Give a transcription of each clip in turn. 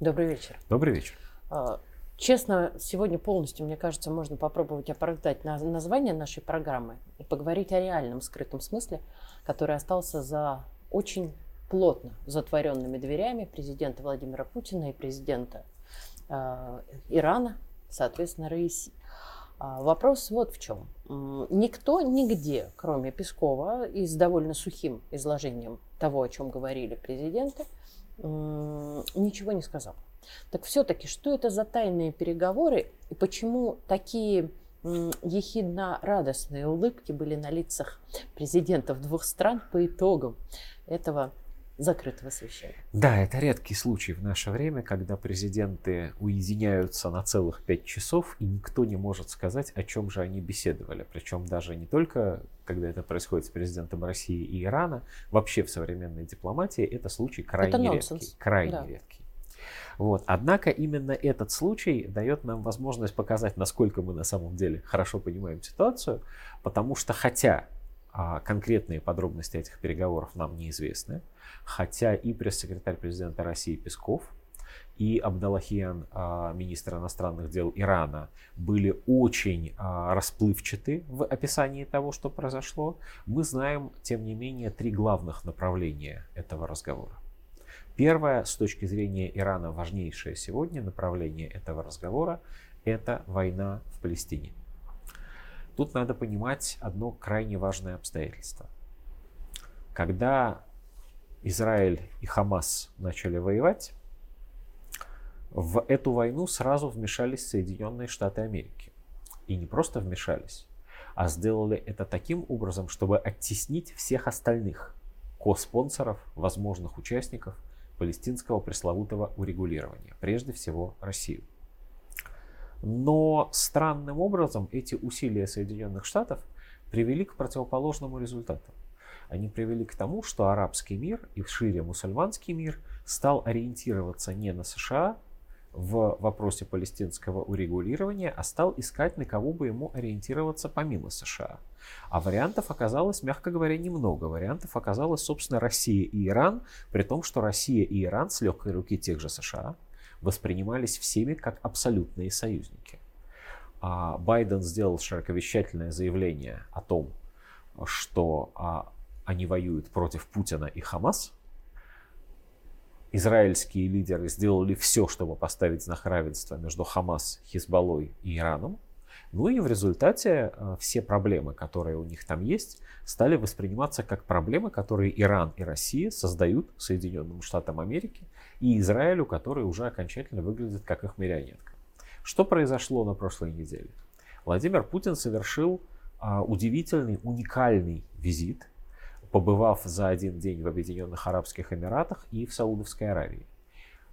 Добрый вечер. Добрый вечер. А, честно, сегодня полностью, мне кажется, можно попробовать оправдать название нашей программы и поговорить о реальном скрытом смысле, который остался за очень плотно затворенными дверями президента Владимира Путина и президента э, Ирана, соответственно, Раиси. А, вопрос вот в чем. Никто нигде, кроме Пескова, и с довольно сухим изложением того, о чем говорили президенты, ничего не сказал. Так все-таки, что это за тайные переговоры и почему такие ехидно радостные улыбки были на лицах президентов двух стран по итогам этого закрытого совещания. Да, это редкий случай в наше время, когда президенты уединяются на целых пять часов, и никто не может сказать, о чем же они беседовали. Причем даже не только, когда это происходит с президентом России и Ирана, вообще в современной дипломатии это случай крайне это редкий. Крайне да. редкий. Вот. Однако именно этот случай дает нам возможность показать, насколько мы на самом деле хорошо понимаем ситуацию, потому что хотя конкретные подробности этих переговоров нам неизвестны, хотя и пресс-секретарь президента России Песков, и Абдаллахиян, а, министр иностранных дел Ирана, были очень а, расплывчаты в описании того, что произошло. Мы знаем, тем не менее, три главных направления этого разговора. Первое, с точки зрения Ирана, важнейшее сегодня направление этого разговора – это война в Палестине. Тут надо понимать одно крайне важное обстоятельство. Когда Израиль и Хамас начали воевать, в эту войну сразу вмешались Соединенные Штаты Америки. И не просто вмешались, а сделали это таким образом, чтобы оттеснить всех остальных ко-спонсоров, возможных участников палестинского пресловутого урегулирования, прежде всего Россию. Но странным образом эти усилия Соединенных Штатов привели к противоположному результату. Они привели к тому, что арабский мир и шире мусульманский мир стал ориентироваться не на США в вопросе палестинского урегулирования, а стал искать, на кого бы ему ориентироваться помимо США. А вариантов оказалось, мягко говоря, немного. Вариантов оказалось, собственно, Россия и Иран, при том, что Россия и Иран с легкой руки тех же США воспринимались всеми как абсолютные союзники. А Байден сделал широковещательное заявление о том, что а, они воюют против Путина и Хамас. Израильские лидеры сделали все, чтобы поставить знак равенства между Хамас, Хизбаллой и Ираном. Ну и в результате э, все проблемы, которые у них там есть, стали восприниматься как проблемы, которые Иран и Россия создают Соединенным Штатам Америки и Израилю, который уже окончательно выглядит как их марионетка. Что произошло на прошлой неделе? Владимир Путин совершил а, удивительный, уникальный визит, побывав за один день в Объединенных Арабских Эмиратах и в Саудовской Аравии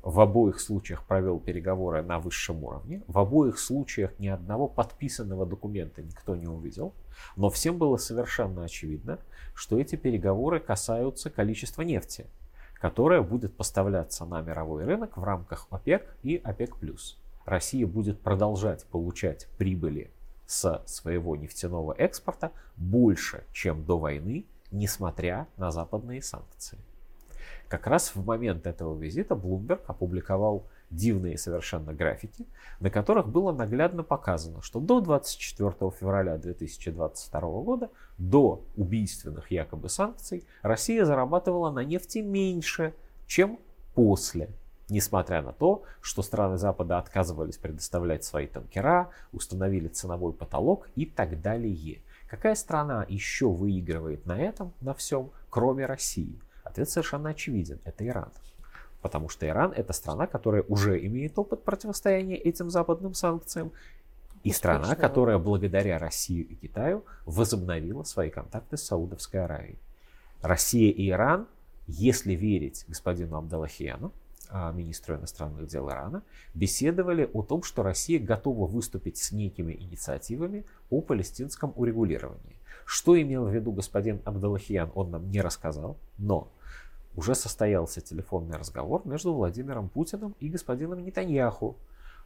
в обоих случаях провел переговоры на высшем уровне. В обоих случаях ни одного подписанного документа никто не увидел. Но всем было совершенно очевидно, что эти переговоры касаются количества нефти, которая будет поставляться на мировой рынок в рамках ОПЕК и ОПЕК+. Россия будет продолжать получать прибыли с своего нефтяного экспорта больше, чем до войны, несмотря на западные санкции. Как раз в момент этого визита Bloomberg опубликовал дивные совершенно графики, на которых было наглядно показано, что до 24 февраля 2022 года, до убийственных якобы санкций, Россия зарабатывала на нефти меньше, чем после несмотря на то, что страны Запада отказывались предоставлять свои танкера, установили ценовой потолок и так далее. Какая страна еще выигрывает на этом, на всем, кроме России? Ответ совершенно очевиден. Это Иран. Потому что Иран это страна, которая уже имеет опыт противостояния этим западным санкциям. И страна, которая благодаря России и Китаю возобновила свои контакты с Саудовской Аравией. Россия и Иран, если верить господину Абдаллахиану, а, министру иностранных дел Ирана, беседовали о том, что Россия готова выступить с некими инициативами о палестинском урегулировании. Что имел в виду господин Абдаллахиян, он нам не рассказал, но уже состоялся телефонный разговор между Владимиром Путиным и господином Нетаньяху,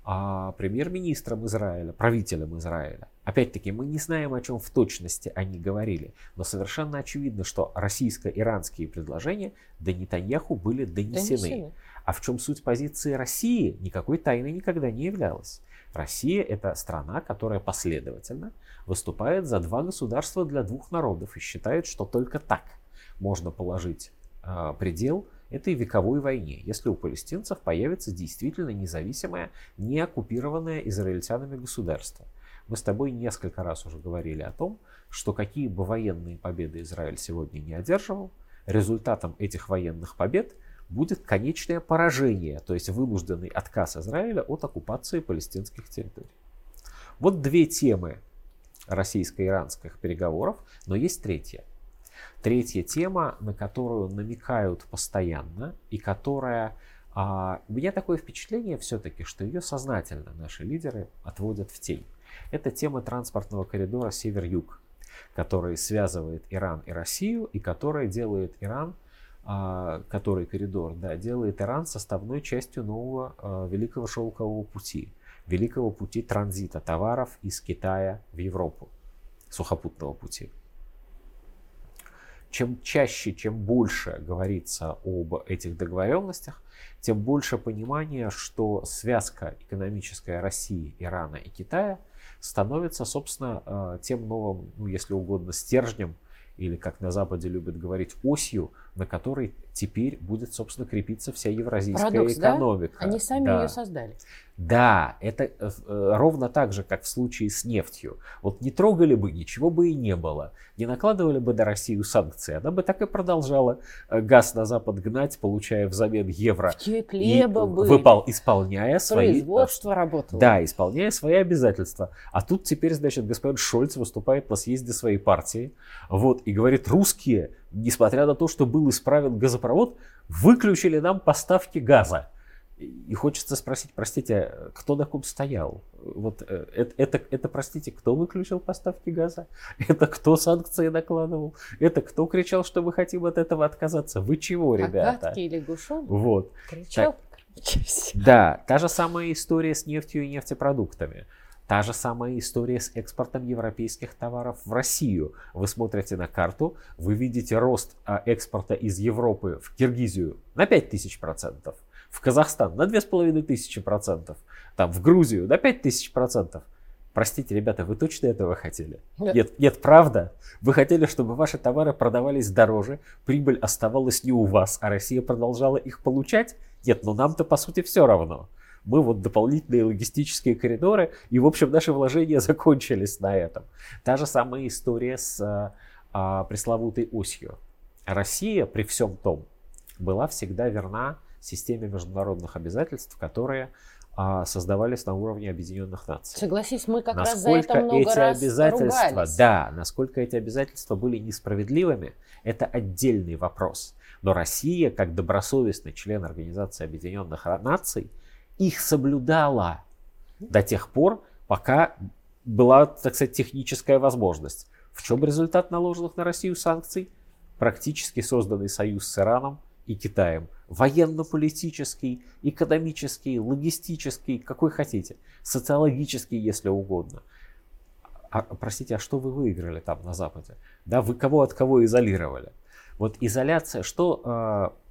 а, премьер-министром Израиля, правителем Израиля. Опять-таки, мы не знаем, о чем в точности они говорили, но совершенно очевидно, что российско-иранские предложения до Нетаньяху были донесены. донесены. А в чем суть позиции России, никакой тайны никогда не являлась. Россия это страна, которая последовательно выступает за два государства для двух народов и считает, что только так можно положить э, предел этой вековой войне, если у палестинцев появится действительно независимое, не оккупированное израильтянами государство. Мы с тобой несколько раз уже говорили о том, что какие бы военные победы Израиль сегодня не одерживал, результатом этих военных побед будет конечное поражение, то есть вынужденный отказ Израиля от оккупации палестинских территорий. Вот две темы российско-иранских переговоров, но есть третья. Третья тема, на которую намекают постоянно и которая а, у меня такое впечатление все-таки, что ее сознательно наши лидеры отводят в тень. Это тема транспортного коридора север-юг, который связывает Иран и Россию и который делает Иран который коридор, да, делает Иран составной частью нового а, Великого Шелкового пути, Великого пути транзита товаров из Китая в Европу, сухопутного пути. Чем чаще, чем больше говорится об этих договоренностях, тем больше понимания, что связка экономическая России, Ирана и Китая становится, собственно, а, тем новым, ну, если угодно, стержнем или, как на Западе любят говорить, осью, на которой теперь будет, собственно, крепиться вся евразийская Парадокс, экономика. Да? Они сами да. ее создали. Да, это э, э, ровно так же, как в случае с нефтью. Вот не трогали бы, ничего бы и не было. Не накладывали бы на Россию санкции. Она бы так и продолжала э, газ на Запад гнать, получая взамен евро. Хлеба и выпал, исполняя свои... Производство работало. Да, исполняя свои обязательства. А тут теперь, значит, господин Шольц выступает на съезде своей партии. Вот, и говорит, русские, несмотря на то, что был исправен газопровод, выключили нам поставки газа. И хочется спросить, простите, кто на ком стоял? Вот э, это, это, это, простите, кто выключил поставки газа? Это кто санкции накладывал? Это кто кричал, что мы хотим от этого отказаться? Вы чего, ребята? Агатки или Гушон? Вот. Кричал? Так, да, та же самая история с нефтью и нефтепродуктами. Та же самая история с экспортом европейских товаров в Россию. Вы смотрите на карту, вы видите рост а, экспорта из Европы в Киргизию на 5000%, в Казахстан на 2500%, там, в Грузию на 5000%. Простите, ребята, вы точно этого хотели? Нет. нет, нет, правда? Вы хотели, чтобы ваши товары продавались дороже, прибыль оставалась не у вас, а Россия продолжала их получать? Нет, ну нам-то по сути все равно. Мы вот дополнительные логистические коридоры, и в общем наши вложения закончились на этом. Та же самая история с а, а пресловутой осью. Россия при всем том была всегда верна системе международных обязательств, которые а, создавались на уровне Объединенных Наций. Согласись, мы как насколько раз за это много эти раз обязательства, ругались. да, насколько эти обязательства были несправедливыми, это отдельный вопрос. Но Россия, как добросовестный член Организации Объединенных Наций, их соблюдала до тех пор, пока была, так сказать, техническая возможность. В чем результат наложенных на Россию санкций? Практически созданный союз с Ираном и Китаем. Военно-политический, экономический, логистический, какой хотите. Социологический, если угодно. А, простите, а что вы выиграли там на Западе? Да, вы кого от кого изолировали? Вот изоляция, что э,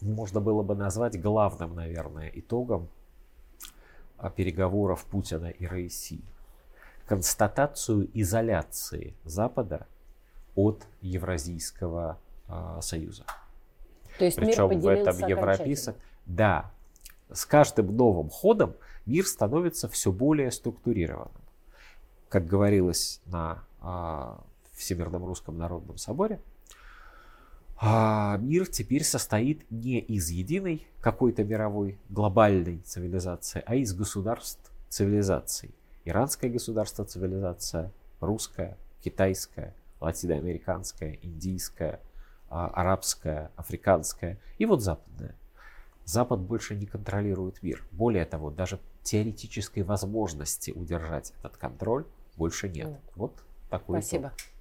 можно было бы назвать главным, наверное, итогом э, переговоров Путина и России? Констатацию изоляции Запада от Евразийского э, союза. То есть Причем мир в этом европейцах, да, с каждым новым ходом мир становится все более структурированным. Как говорилось на а, Всемирном русском народном соборе, а, мир теперь состоит не из единой какой-то мировой глобальной цивилизации, а из государств цивилизаций. Иранское государство цивилизация, русская, китайская, латиноамериканская, индийская, а, арабская, африканская и вот западная. Запад больше не контролирует мир. Более того, даже теоретической возможности удержать этот контроль больше нет. Вот такой Спасибо. Итог.